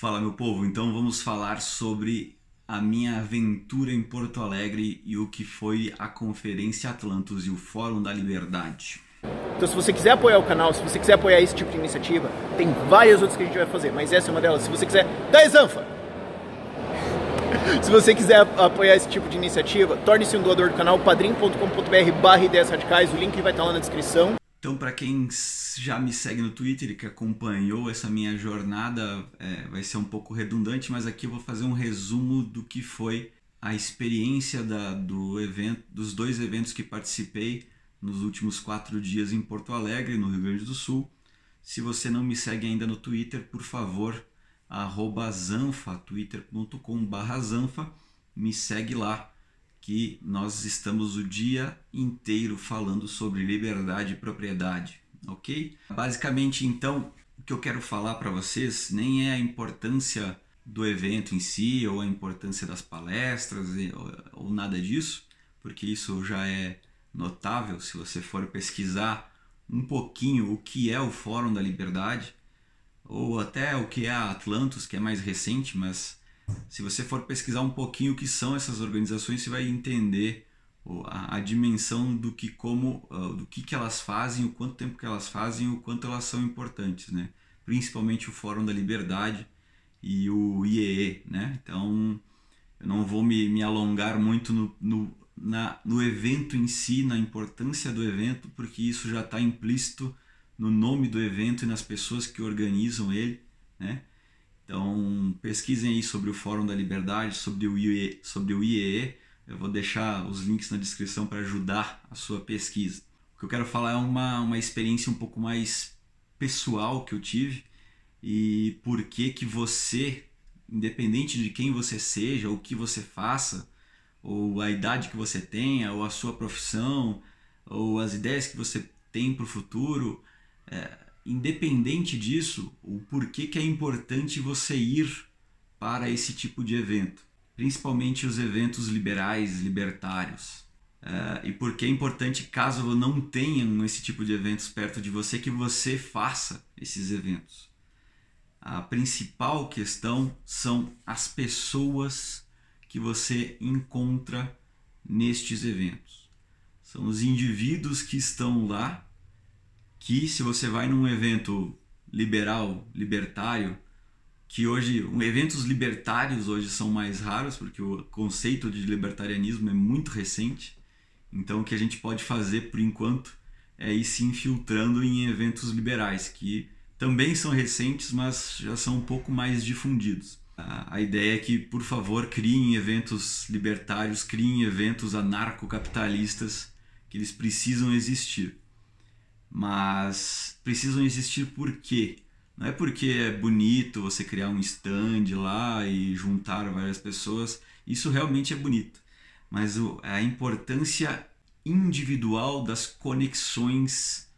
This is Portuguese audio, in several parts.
Fala, meu povo. Então vamos falar sobre a minha aventura em Porto Alegre e o que foi a Conferência Atlantos e o Fórum da Liberdade. Então, se você quiser apoiar o canal, se você quiser apoiar esse tipo de iniciativa, tem várias outras que a gente vai fazer, mas essa é uma delas. Se você quiser, dá exanfa! se você quiser apoiar esse tipo de iniciativa, torne-se um doador do canal, padrim.com.br barra ideias radicais, o link vai estar lá na descrição. Então, para quem já me segue no Twitter e que acompanhou essa minha jornada, é, vai ser um pouco redundante, mas aqui eu vou fazer um resumo do que foi a experiência da, do evento, dos dois eventos que participei nos últimos quatro dias em Porto Alegre, no Rio Grande do Sul. Se você não me segue ainda no Twitter, por favor, arroba zanfa, twitter.com zanfa, me segue lá que nós estamos o dia inteiro falando sobre liberdade e propriedade, ok? Basicamente, então, o que eu quero falar para vocês nem é a importância do evento em si ou a importância das palestras ou nada disso, porque isso já é notável se você for pesquisar um pouquinho o que é o Fórum da Liberdade ou até o que é a Atlantos, que é mais recente, mas se você for pesquisar um pouquinho o que são essas organizações, você vai entender a, a dimensão do que como uh, do que, que elas fazem, o quanto tempo que elas fazem, o quanto elas são importantes, né? Principalmente o Fórum da Liberdade e o IEE, né? Então eu não vou me, me alongar muito no, no, na, no evento em si, na importância do evento, porque isso já está implícito no nome do evento e nas pessoas que organizam ele, né? Então pesquisem aí sobre o Fórum da Liberdade, sobre o IEE, sobre o IEE. Eu vou deixar os links na descrição para ajudar a sua pesquisa. O que eu quero falar é uma, uma experiência um pouco mais pessoal que eu tive e por que que você, independente de quem você seja, o que você faça, ou a idade que você tenha, ou a sua profissão, ou as ideias que você tem para o futuro, é, independente disso, o porquê que é importante você ir para esse tipo de evento, principalmente os eventos liberais, libertários. Uh, e por que é importante, caso não tenham esse tipo de eventos perto de você, que você faça esses eventos. A principal questão são as pessoas que você encontra nestes eventos. São os indivíduos que estão lá que se você vai num evento liberal, libertário, que hoje, eventos libertários hoje são mais raros, porque o conceito de libertarianismo é muito recente. Então o que a gente pode fazer por enquanto é ir se infiltrando em eventos liberais, que também são recentes, mas já são um pouco mais difundidos. A ideia é que, por favor, criem eventos libertários, criem eventos anarcocapitalistas, que eles precisam existir mas precisam existir por quê? Não é porque é bonito você criar um stand lá e juntar várias pessoas, isso realmente é bonito, mas a importância individual das conexões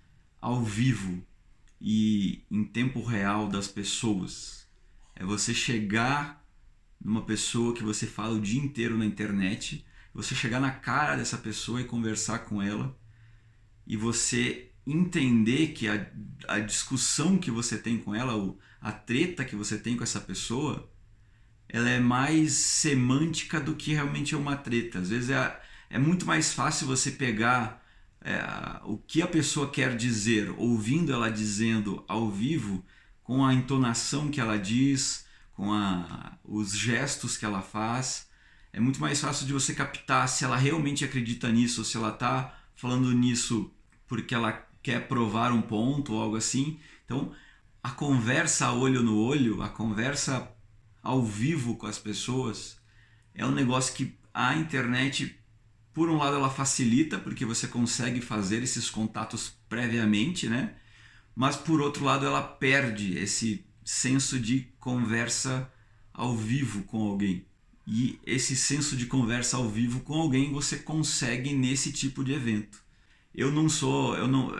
ao vivo e em tempo real das pessoas. É você chegar numa pessoa que você fala o dia inteiro na internet, você chegar na cara dessa pessoa e conversar com ela e você entender que a, a discussão que você tem com ela, a treta que você tem com essa pessoa, ela é mais semântica do que realmente é uma treta. Às vezes é, é muito mais fácil você pegar é, o que a pessoa quer dizer, ouvindo ela dizendo ao vivo, com a entonação que ela diz, com a, os gestos que ela faz. É muito mais fácil de você captar se ela realmente acredita nisso, se ela está falando nisso porque ela quer provar um ponto ou algo assim. Então, a conversa olho no olho, a conversa ao vivo com as pessoas, é um negócio que a internet, por um lado, ela facilita, porque você consegue fazer esses contatos previamente, né? Mas por outro lado, ela perde esse senso de conversa ao vivo com alguém. E esse senso de conversa ao vivo com alguém você consegue nesse tipo de evento. Eu não sou, eu não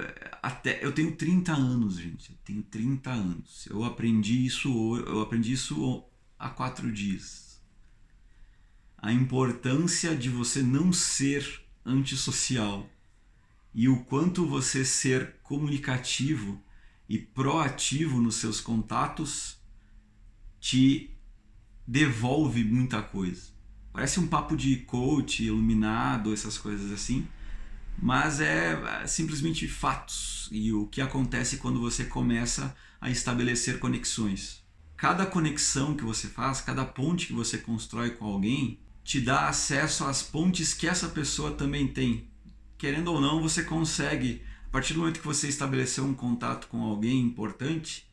até eu tenho 30 anos, gente. Eu tenho 30 anos. Eu aprendi isso, eu aprendi isso há quatro dias. A importância de você não ser antissocial e o quanto você ser comunicativo e proativo nos seus contatos te devolve muita coisa. Parece um papo de coach, iluminado, essas coisas assim, mas é, é simplesmente fatos e o que acontece quando você começa a estabelecer conexões. Cada conexão que você faz, cada ponte que você constrói com alguém, te dá acesso às pontes que essa pessoa também tem. Querendo ou não, você consegue, a partir do momento que você estabeleceu um contato com alguém importante,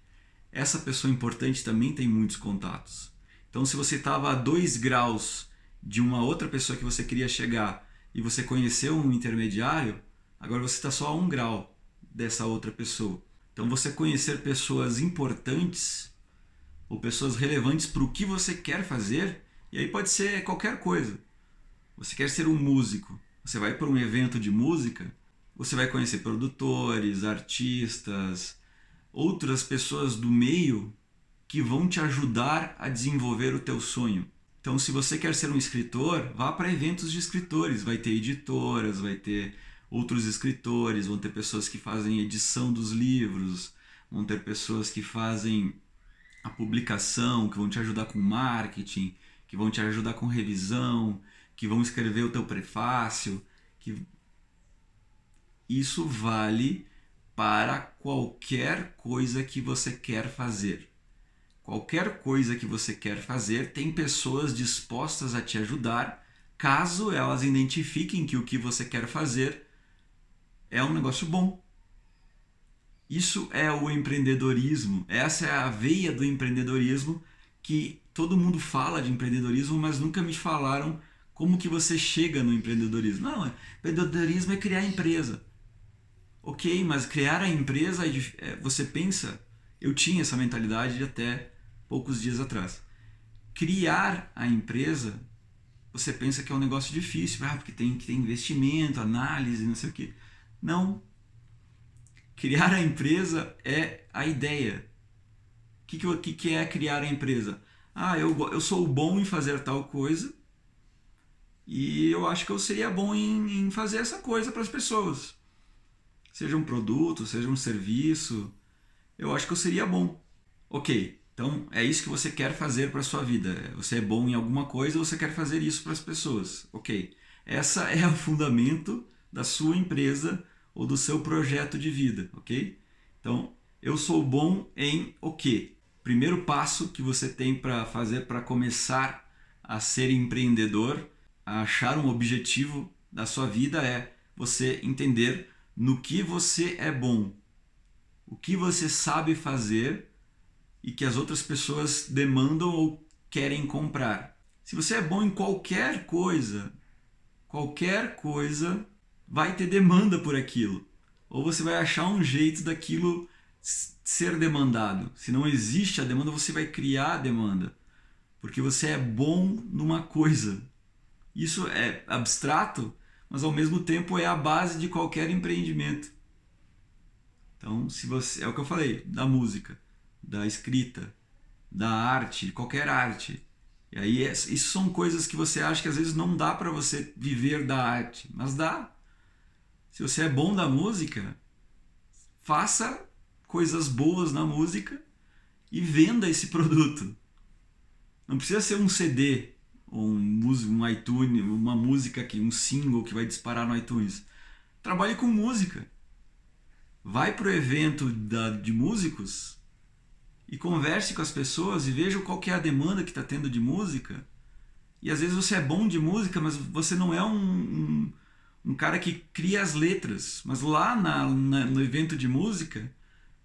essa pessoa importante também tem muitos contatos. Então, se você estava a dois graus de uma outra pessoa que você queria chegar e você conheceu um intermediário, agora você está só a um grau dessa outra pessoa. Então, você conhecer pessoas importantes ou pessoas relevantes para o que você quer fazer, e aí pode ser qualquer coisa. Você quer ser um músico, você vai para um evento de música, você vai conhecer produtores, artistas, outras pessoas do meio que vão te ajudar a desenvolver o teu sonho. Então, se você quer ser um escritor, vá para eventos de escritores. Vai ter editoras, vai ter outros escritores, vão ter pessoas que fazem edição dos livros, vão ter pessoas que fazem a publicação, que vão te ajudar com marketing, que vão te ajudar com revisão, que vão escrever o teu prefácio, que isso vale para qualquer coisa que você quer fazer. Qualquer coisa que você quer fazer, tem pessoas dispostas a te ajudar, caso elas identifiquem que o que você quer fazer é um negócio bom. Isso é o empreendedorismo. Essa é a veia do empreendedorismo que todo mundo fala de empreendedorismo, mas nunca me falaram como que você chega no empreendedorismo. Não, empreendedorismo é criar empresa. Ok, mas criar a empresa, é, você pensa, eu tinha essa mentalidade até poucos dias atrás. Criar a empresa, você pensa que é um negócio difícil, ah, porque tem que ter investimento, análise, não sei o quê. Não. Criar a empresa é a ideia. O que, que, que é criar a empresa? Ah, eu, eu sou bom em fazer tal coisa e eu acho que eu seria bom em, em fazer essa coisa para as pessoas. Seja um produto, seja um serviço, eu acho que eu seria bom. Ok, então, é isso que você quer fazer para sua vida. Você é bom em alguma coisa, você quer fazer isso para as pessoas. OK. Essa é o fundamento da sua empresa ou do seu projeto de vida, OK? Então, eu sou bom em o quê? Primeiro passo que você tem para fazer para começar a ser empreendedor, a achar um objetivo da sua vida é você entender no que você é bom. O que você sabe fazer e que as outras pessoas demandam ou querem comprar. Se você é bom em qualquer coisa, qualquer coisa vai ter demanda por aquilo. Ou você vai achar um jeito daquilo ser demandado. Se não existe a demanda, você vai criar a demanda. Porque você é bom numa coisa. Isso é abstrato, mas ao mesmo tempo é a base de qualquer empreendimento. Então, se você é o que eu falei da música da escrita, da arte, qualquer arte. E aí isso são coisas que você acha que às vezes não dá para você viver da arte, mas dá. Se você é bom da música, faça coisas boas na música e venda esse produto. Não precisa ser um CD, um, um iTunes, uma música que um single que vai disparar no iTunes. Trabalhe com música. Vai pro evento da, de músicos, e converse com as pessoas e veja qual que é a demanda que está tendo de música. E às vezes você é bom de música, mas você não é um, um, um cara que cria as letras. Mas lá na, na, no evento de música,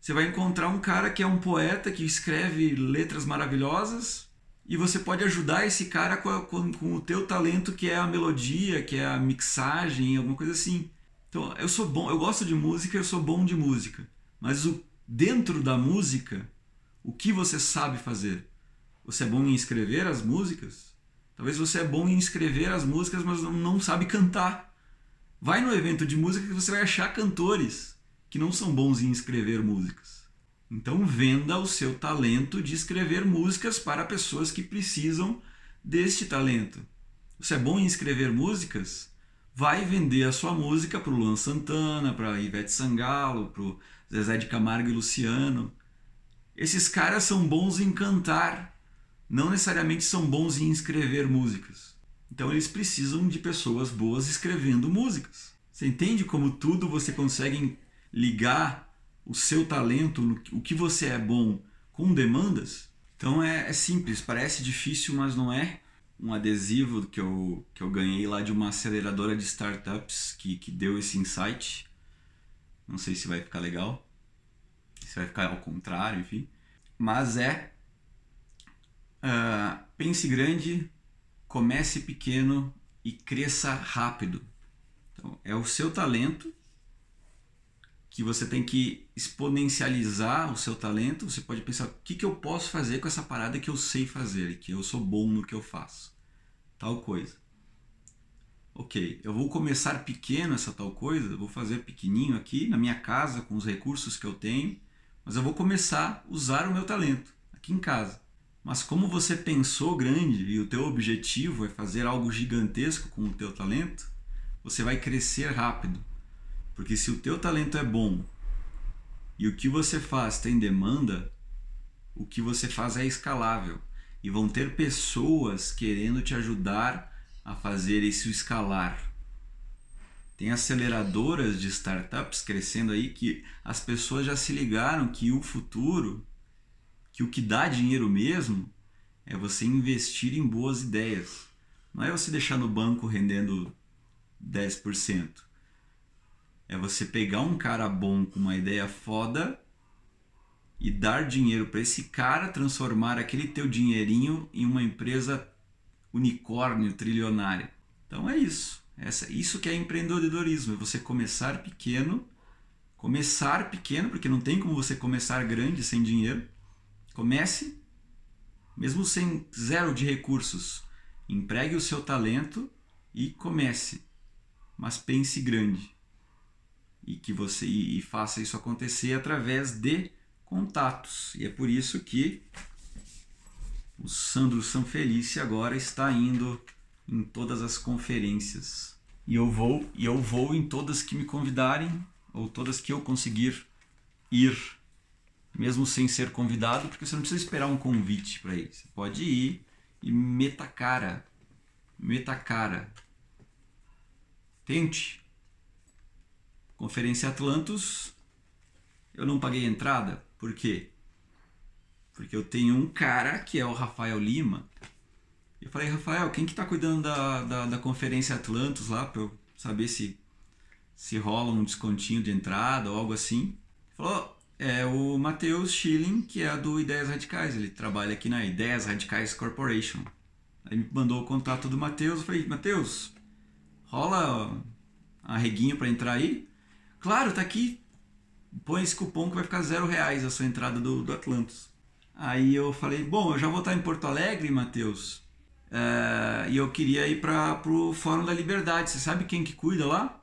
você vai encontrar um cara que é um poeta que escreve letras maravilhosas e você pode ajudar esse cara com, a, com, com o teu talento que é a melodia, que é a mixagem, alguma coisa assim. Então, eu sou bom, eu gosto de música, eu sou bom de música. Mas o, dentro da música, o que você sabe fazer? Você é bom em escrever as músicas? Talvez você é bom em escrever as músicas, mas não sabe cantar. Vai no evento de música que você vai achar cantores que não são bons em escrever músicas. Então venda o seu talento de escrever músicas para pessoas que precisam deste talento. Você é bom em escrever músicas? Vai vender a sua música para o Luan Santana, para Ivete Sangalo, para o Zezé de Camargo e Luciano. Esses caras são bons em cantar, não necessariamente são bons em escrever músicas. Então eles precisam de pessoas boas escrevendo músicas. Você entende como tudo você consegue ligar o seu talento, o que você é bom, com demandas? Então é, é simples, parece difícil, mas não é. Um adesivo que eu, que eu ganhei lá de uma aceleradora de startups que, que deu esse insight. Não sei se vai ficar legal, se vai ficar ao contrário, enfim. Mas é. Uh, pense grande, comece pequeno e cresça rápido. Então, é o seu talento que você tem que exponencializar o seu talento. Você pode pensar: o que, que eu posso fazer com essa parada que eu sei fazer, que eu sou bom no que eu faço? Tal coisa. Ok, eu vou começar pequeno essa tal coisa, vou fazer pequenininho aqui na minha casa com os recursos que eu tenho, mas eu vou começar a usar o meu talento aqui em casa. Mas como você pensou grande e o teu objetivo é fazer algo gigantesco com o teu talento, você vai crescer rápido porque se o teu talento é bom e o que você faz tem demanda, o que você faz é escalável e vão ter pessoas querendo te ajudar a fazer isso escalar. Tem aceleradoras de startups crescendo aí que as pessoas já se ligaram que o futuro, que o que dá dinheiro mesmo, é você investir em boas ideias. Não é você deixar no banco rendendo 10%. É você pegar um cara bom com uma ideia foda e dar dinheiro para esse cara transformar aquele teu dinheirinho em uma empresa unicórnio trilionária. Então é isso. Essa, isso que é empreendedorismo, é você começar pequeno, começar pequeno, porque não tem como você começar grande sem dinheiro. Comece, mesmo sem zero de recursos, empregue o seu talento e comece, mas pense grande e que você e, e faça isso acontecer através de contatos. E é por isso que o Sandro Sanfelice agora está indo em todas as conferências. E eu vou, e eu vou em todas que me convidarem ou todas que eu conseguir ir, mesmo sem ser convidado, porque você não precisa esperar um convite para ir. Você pode ir e meta cara. Meta cara. Tente. Conferência Atlantos, eu não paguei entrada. Por quê? Porque eu tenho um cara que é o Rafael Lima. Eu falei, Rafael, quem que tá cuidando da, da, da Conferência Atlantos lá para eu saber se, se rola um descontinho de entrada ou algo assim? Ele falou, é o Matheus Schilling, que é do Ideias Radicais. Ele trabalha aqui na Ideias Radicais Corporation. Aí me mandou o contato do Matheus. Eu falei, Matheus, rola arreguinho para entrar aí? Claro, tá aqui. Põe esse cupom que vai ficar zero reais a sua entrada do, do Atlantis. Aí eu falei, bom, eu já vou estar em Porto Alegre, Matheus. É, e eu queria ir para o Fórum da Liberdade. Você sabe quem que cuida lá?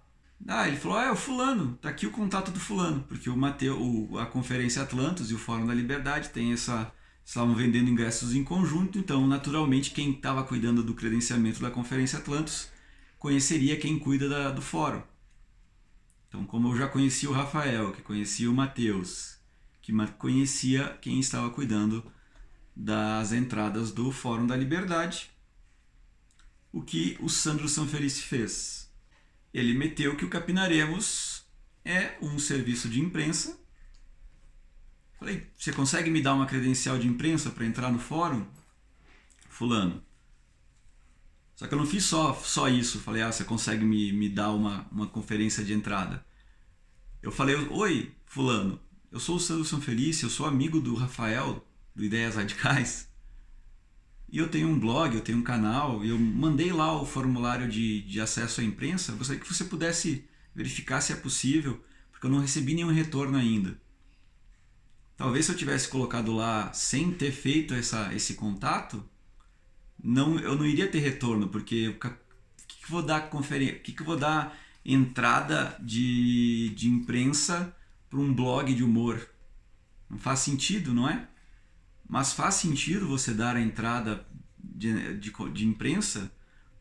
Ah, ele falou, ah, é o fulano, tá aqui o contato do fulano, porque o Mateu, a Conferência Atlantis e o Fórum da Liberdade tem essa, estavam vendendo ingressos em conjunto, então naturalmente quem estava cuidando do credenciamento da Conferência Atlantis conheceria quem cuida da, do fórum. Então, como eu já conhecia o Rafael, que conhecia o Matheus, que conhecia quem estava cuidando das entradas do Fórum da Liberdade, o que o Sandro Sanfelice fez? Ele meteu que o Capinaremos é um serviço de imprensa. Falei, você consegue me dar uma credencial de imprensa para entrar no fórum? Fulano, só que eu não fiz só, só isso. Falei, ah, você consegue me, me dar uma, uma conferência de entrada? Eu falei, oi, fulano, eu sou o Sandro Sanfelice, eu sou amigo do Rafael, do Ideias Radicais. E eu tenho um blog, eu tenho um canal, eu mandei lá o formulário de, de acesso à imprensa. Gostaria que você pudesse verificar se é possível, porque eu não recebi nenhum retorno ainda. Talvez se eu tivesse colocado lá sem ter feito essa, esse contato, não, eu não iria ter retorno, porque o que, que vou dar conferência, que, que vou dar entrada de, de imprensa para um blog de humor? Não faz sentido, não é? Mas faz sentido você dar a entrada de, de, de imprensa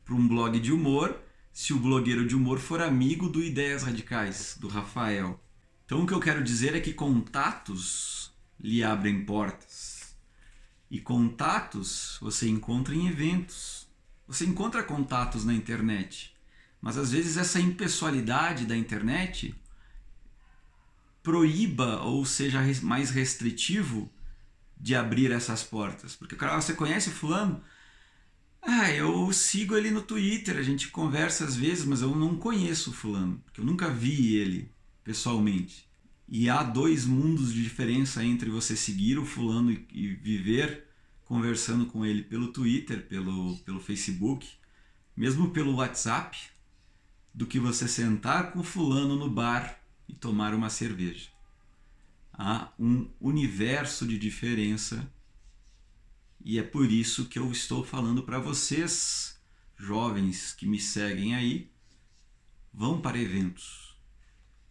para um blog de humor se o blogueiro de humor for amigo do Ideias Radicais, do Rafael. Então o que eu quero dizer é que contatos lhe abrem portas. E contatos você encontra em eventos. Você encontra contatos na internet. Mas às vezes essa impessoalidade da internet proíba ou seja mais restritivo de abrir essas portas. Porque o cara, você conhece fulano? Ah, eu sigo ele no Twitter, a gente conversa às vezes, mas eu não conheço fulano, porque eu nunca vi ele pessoalmente. E há dois mundos de diferença entre você seguir o fulano e viver conversando com ele pelo Twitter, pelo, pelo Facebook, mesmo pelo WhatsApp, do que você sentar com fulano no bar e tomar uma cerveja. Há um universo de diferença e é por isso que eu estou falando para vocês, jovens que me seguem aí, vão para eventos,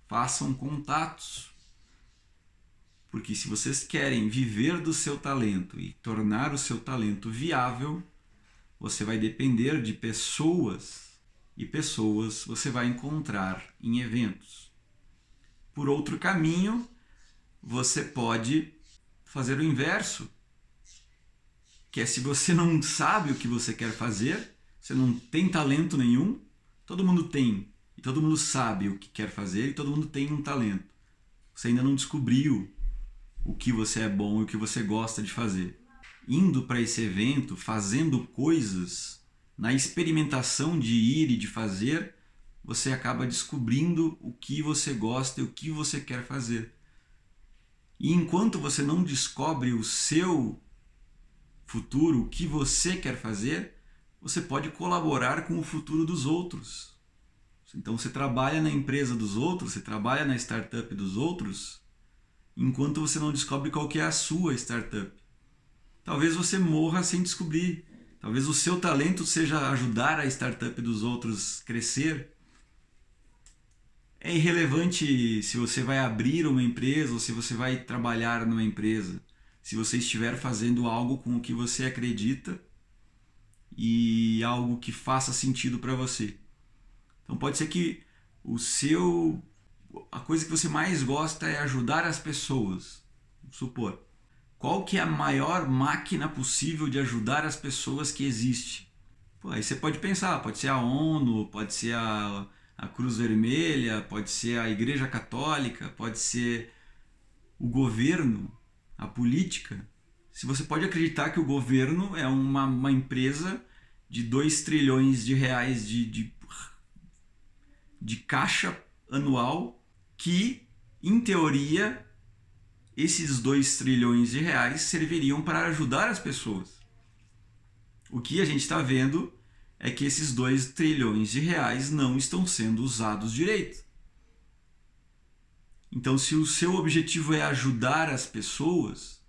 façam contatos. Porque se vocês querem viver do seu talento e tornar o seu talento viável, você vai depender de pessoas e pessoas você vai encontrar em eventos. Por outro caminho, você pode fazer o inverso que é se você não sabe o que você quer fazer, você não tem talento nenhum, todo mundo tem, e todo mundo sabe o que quer fazer, e todo mundo tem um talento. Você ainda não descobriu o que você é bom e o que você gosta de fazer. Indo para esse evento, fazendo coisas, na experimentação de ir e de fazer, você acaba descobrindo o que você gosta e o que você quer fazer. E enquanto você não descobre o seu futuro, o que você quer fazer, você pode colaborar com o futuro dos outros. Então você trabalha na empresa dos outros, você trabalha na startup dos outros, enquanto você não descobre qual que é a sua startup. Talvez você morra sem descobrir. Talvez o seu talento seja ajudar a startup dos outros crescer. É irrelevante se você vai abrir uma empresa ou se você vai trabalhar numa empresa se você estiver fazendo algo com o que você acredita e algo que faça sentido para você. Então pode ser que o seu a coisa que você mais gosta é ajudar as pessoas. Vamos supor. Qual que é a maior máquina possível de ajudar as pessoas que existe? Pô, aí você pode pensar, pode ser a ONU, pode ser a, a Cruz Vermelha, pode ser a Igreja Católica, pode ser o governo a política, se você pode acreditar que o governo é uma, uma empresa de 2 trilhões de reais de, de, de caixa anual que, em teoria, esses 2 trilhões de reais serviriam para ajudar as pessoas. O que a gente está vendo é que esses 2 trilhões de reais não estão sendo usados direito. Então, se o seu objetivo é ajudar as pessoas,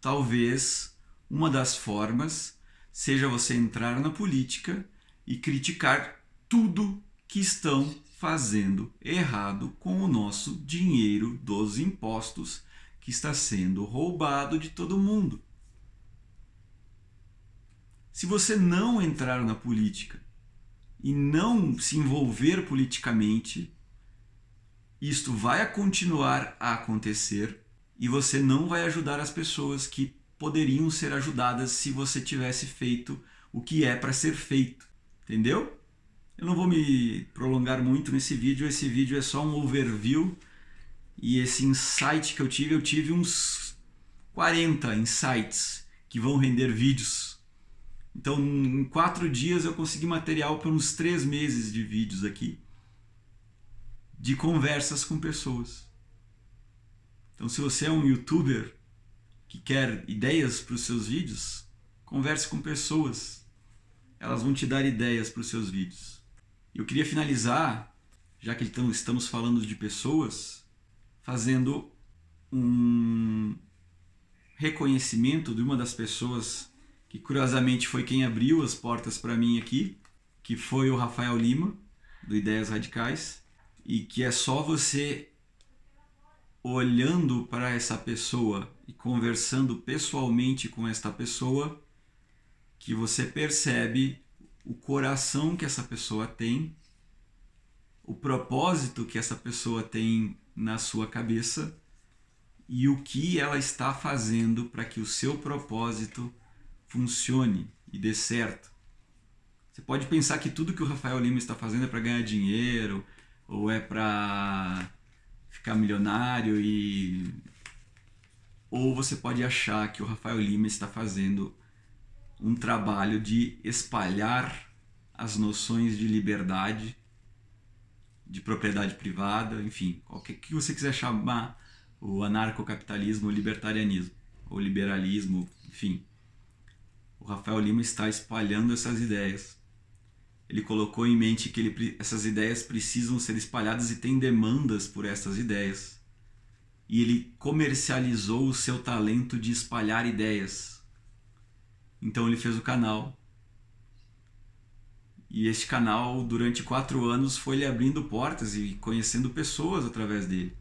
talvez uma das formas seja você entrar na política e criticar tudo que estão fazendo errado com o nosso dinheiro dos impostos que está sendo roubado de todo mundo. Se você não entrar na política e não se envolver politicamente, isto vai continuar a acontecer e você não vai ajudar as pessoas que poderiam ser ajudadas se você tivesse feito o que é para ser feito. Entendeu? Eu não vou me prolongar muito nesse vídeo, esse vídeo é só um overview e esse insight que eu tive, eu tive uns 40 insights que vão render vídeos. Então, em quatro dias eu consegui material para uns três meses de vídeos aqui de conversas com pessoas. Então, se você é um youtuber que quer ideias para os seus vídeos, converse com pessoas. Elas vão te dar ideias para os seus vídeos. Eu queria finalizar, já que então estamos falando de pessoas, fazendo um reconhecimento de uma das pessoas que curiosamente foi quem abriu as portas para mim aqui, que foi o Rafael Lima, do Ideias Radicais e que é só você olhando para essa pessoa e conversando pessoalmente com esta pessoa que você percebe o coração que essa pessoa tem, o propósito que essa pessoa tem na sua cabeça e o que ela está fazendo para que o seu propósito funcione e dê certo. Você pode pensar que tudo que o Rafael Lima está fazendo é para ganhar dinheiro ou é para ficar milionário e ou você pode achar que o Rafael Lima está fazendo um trabalho de espalhar as noções de liberdade, de propriedade privada, enfim, qualquer que você quiser chamar o anarcocapitalismo, o libertarianismo, ou liberalismo, enfim. O Rafael Lima está espalhando essas ideias. Ele colocou em mente que ele, essas ideias precisam ser espalhadas e tem demandas por essas ideias. E ele comercializou o seu talento de espalhar ideias. Então ele fez o canal. E este canal, durante quatro anos, foi lhe abrindo portas e conhecendo pessoas através dele.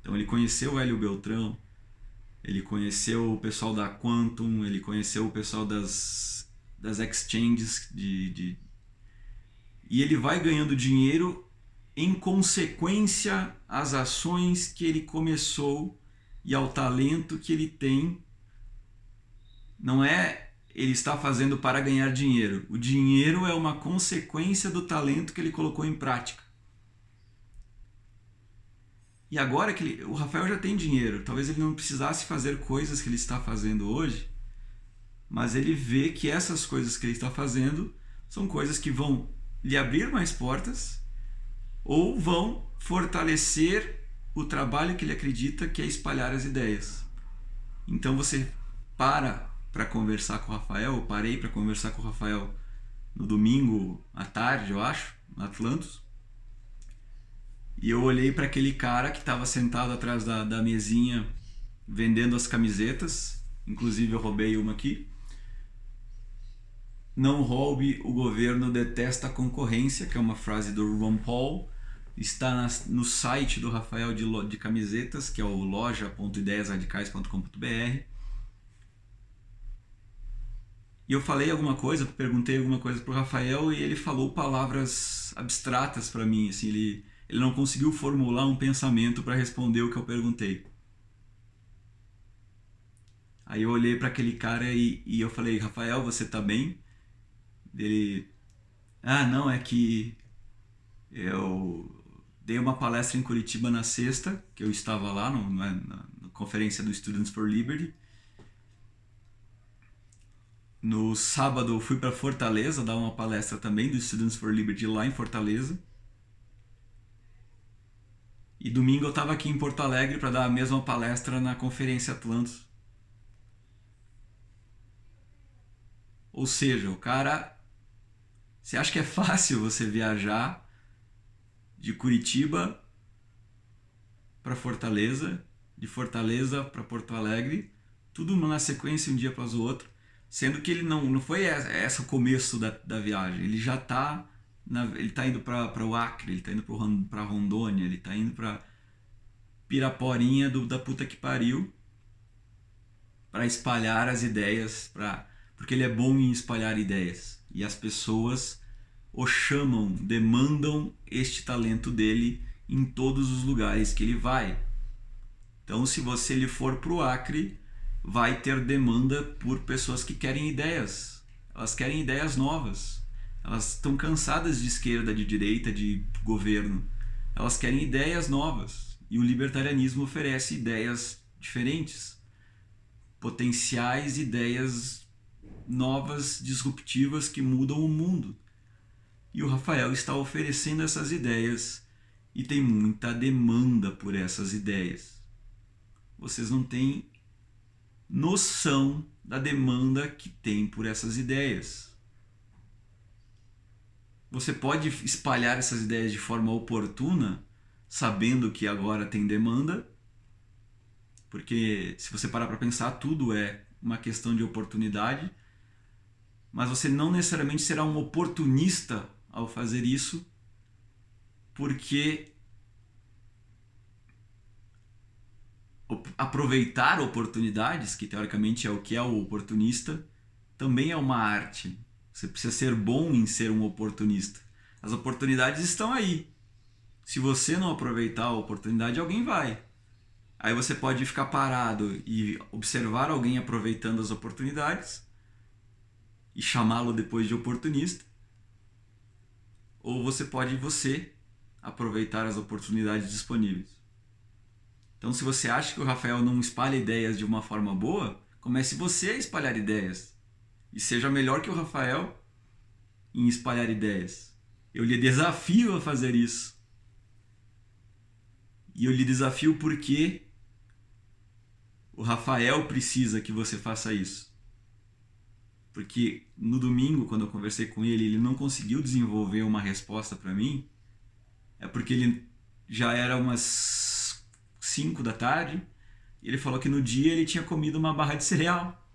Então ele conheceu o Hélio Beltrão, ele conheceu o pessoal da Quantum, ele conheceu o pessoal das, das exchanges de, de... e ele vai ganhando dinheiro em consequência às ações que ele começou e ao talento que ele tem. Não é ele está fazendo para ganhar dinheiro. O dinheiro é uma consequência do talento que ele colocou em prática. E agora que ele, o Rafael já tem dinheiro, talvez ele não precisasse fazer coisas que ele está fazendo hoje, mas ele vê que essas coisas que ele está fazendo são coisas que vão lhe abrir mais portas ou vão fortalecer o trabalho que ele acredita que é espalhar as ideias. Então você para para conversar com o Rafael, eu parei para conversar com o Rafael no domingo à tarde, eu acho, no Atlantos. E eu olhei para aquele cara que estava sentado atrás da, da mesinha vendendo as camisetas. Inclusive eu roubei uma aqui. Não roube, o governo detesta a concorrência, que é uma frase do Ron Paul. Está no site do Rafael de, de camisetas, que é o loja.ideiasradicais.com.br. E eu falei alguma coisa, perguntei alguma coisa pro Rafael e ele falou palavras abstratas para mim, assim, ele ele não conseguiu formular um pensamento para responder o que eu perguntei. Aí eu olhei para aquele cara e, e eu falei, Rafael, você tá bem? Ele, ah, não, é que eu dei uma palestra em Curitiba na sexta, que eu estava lá no, na, na conferência do Students for Liberty. No sábado eu fui para Fortaleza dar uma palestra também do Students for Liberty lá em Fortaleza. E domingo eu estava aqui em Porto Alegre para dar a mesma palestra na Conferência Atlantis. Ou seja, o cara. Você acha que é fácil você viajar de Curitiba para Fortaleza, de Fortaleza para Porto Alegre, tudo na sequência um dia após o outro, sendo que ele não, não foi esse o começo da, da viagem, ele já está na, ele está indo para o Acre, ele está indo para Rondônia, ele está indo para Piraporinha do, da puta que pariu para espalhar as ideias, porque ele é bom em espalhar ideias e as pessoas o chamam, demandam este talento dele em todos os lugares que ele vai. Então, se você ele for para o Acre, vai ter demanda por pessoas que querem ideias. Elas querem ideias novas. Elas estão cansadas de esquerda, de direita, de governo. Elas querem ideias novas. E o libertarianismo oferece ideias diferentes, potenciais ideias novas, disruptivas que mudam o mundo. E o Rafael está oferecendo essas ideias e tem muita demanda por essas ideias. Vocês não têm noção da demanda que tem por essas ideias. Você pode espalhar essas ideias de forma oportuna, sabendo que agora tem demanda, porque se você parar para pensar, tudo é uma questão de oportunidade, mas você não necessariamente será um oportunista ao fazer isso, porque aproveitar oportunidades, que teoricamente é o que é o oportunista, também é uma arte. Você precisa ser bom em ser um oportunista. As oportunidades estão aí. Se você não aproveitar a oportunidade, alguém vai. Aí você pode ficar parado e observar alguém aproveitando as oportunidades e chamá-lo depois de oportunista. Ou você pode você aproveitar as oportunidades disponíveis. Então, se você acha que o Rafael não espalha ideias de uma forma boa, comece você a espalhar ideias. E seja melhor que o Rafael em espalhar ideias. Eu lhe desafio a fazer isso. E eu lhe desafio porque o Rafael precisa que você faça isso. Porque no domingo, quando eu conversei com ele, ele não conseguiu desenvolver uma resposta para mim. É porque ele já era umas 5 da tarde e ele falou que no dia ele tinha comido uma barra de cereal.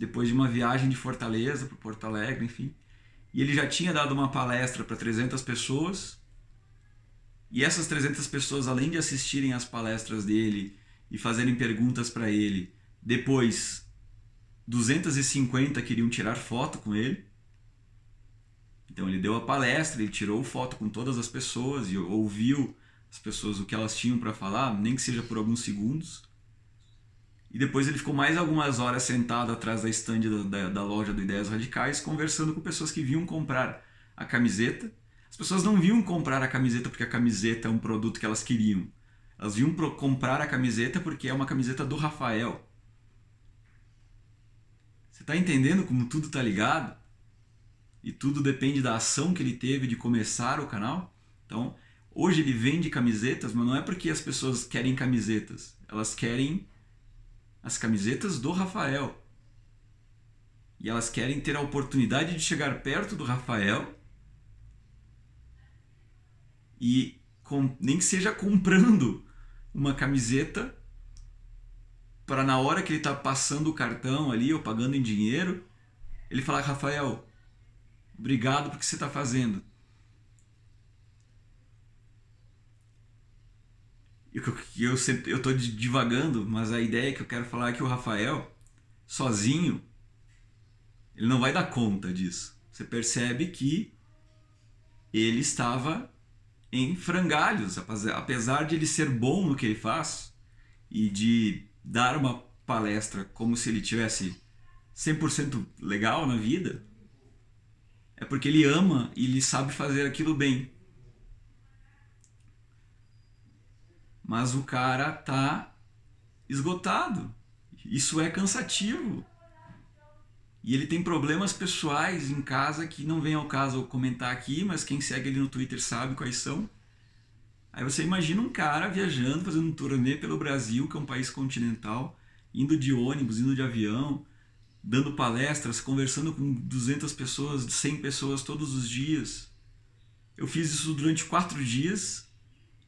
Depois de uma viagem de Fortaleza para Porto Alegre, enfim. E ele já tinha dado uma palestra para 300 pessoas. E essas 300 pessoas, além de assistirem às palestras dele e fazerem perguntas para ele, depois 250 queriam tirar foto com ele. Então ele deu a palestra, ele tirou foto com todas as pessoas e ouviu as pessoas o que elas tinham para falar, nem que seja por alguns segundos. E depois ele ficou mais algumas horas sentado atrás da estande da, da, da, loja do Ideias Radicais, conversando com pessoas que vinham comprar a camiseta. As pessoas não vinham comprar a camiseta porque a camiseta é um produto que elas queriam. Elas vinham comprar a camiseta porque é uma camiseta do Rafael. Você está entendendo como tudo está ligado? E tudo depende da ação que ele teve de começar o canal? Então, hoje ele vende camisetas, mas não é porque as pessoas querem camisetas. Elas querem as camisetas do Rafael. E elas querem ter a oportunidade de chegar perto do Rafael e com, nem que seja comprando uma camiseta para na hora que ele está passando o cartão ali ou pagando em dinheiro, ele falar: Rafael, obrigado por que você está fazendo. Eu, eu, eu tô divagando, mas a ideia que eu quero falar é que o Rafael, sozinho, ele não vai dar conta disso. Você percebe que ele estava em frangalhos, apesar de ele ser bom no que ele faz e de dar uma palestra como se ele tivesse 100% legal na vida, é porque ele ama e ele sabe fazer aquilo bem. Mas o cara tá esgotado. Isso é cansativo. E ele tem problemas pessoais em casa que não vem ao caso comentar aqui, mas quem segue ele no Twitter sabe quais são. Aí você imagina um cara viajando, fazendo um turnê pelo Brasil, que é um país continental, indo de ônibus, indo de avião, dando palestras, conversando com 200 pessoas, 100 pessoas todos os dias. Eu fiz isso durante quatro dias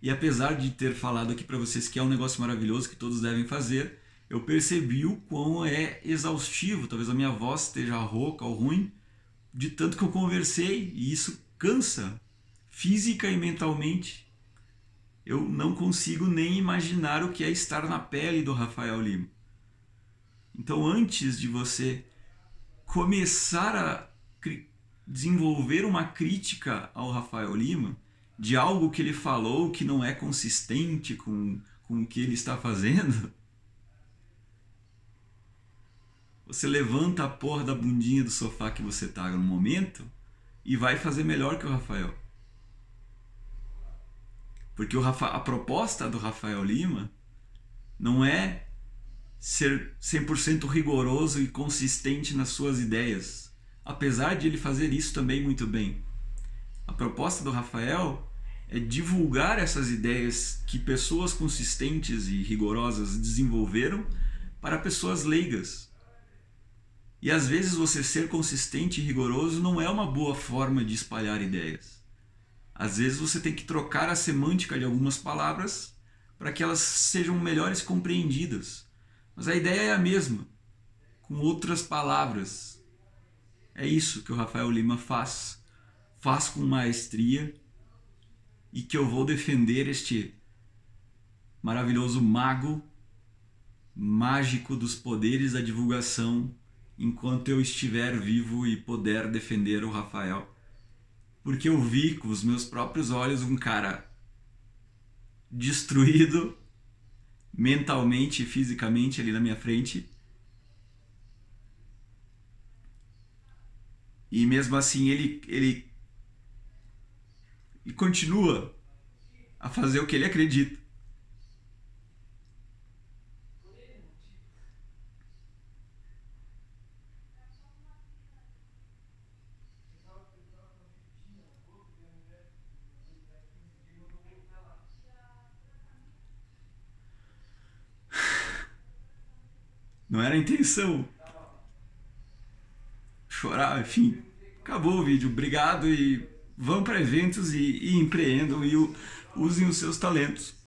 e apesar de ter falado aqui para vocês que é um negócio maravilhoso que todos devem fazer, eu percebi o quão é exaustivo. Talvez a minha voz esteja rouca ou ruim, de tanto que eu conversei, e isso cansa, física e mentalmente. Eu não consigo nem imaginar o que é estar na pele do Rafael Lima. Então, antes de você começar a desenvolver uma crítica ao Rafael Lima, de algo que ele falou que não é consistente com, com o que ele está fazendo, você levanta a porra da bundinha do sofá que você tá no momento e vai fazer melhor que o Rafael. Porque o Rafa, a proposta do Rafael Lima não é ser 100% rigoroso e consistente nas suas ideias, apesar de ele fazer isso também muito bem. A proposta do Rafael é divulgar essas ideias que pessoas consistentes e rigorosas desenvolveram para pessoas leigas. E às vezes você ser consistente e rigoroso não é uma boa forma de espalhar ideias. Às vezes você tem que trocar a semântica de algumas palavras para que elas sejam melhores compreendidas. Mas a ideia é a mesma, com outras palavras. É isso que o Rafael Lima faz faz com maestria e que eu vou defender este maravilhoso mago mágico dos poderes da divulgação enquanto eu estiver vivo e puder defender o Rafael. Porque eu vi com os meus próprios olhos um cara destruído, mentalmente e fisicamente ali na minha frente. E mesmo assim ele, ele, ele continua a fazer o que ele acredita. Não era a intenção. Chorar, enfim. Acabou o vídeo. Obrigado e vão para eventos e, e empreendam e usem os seus talentos.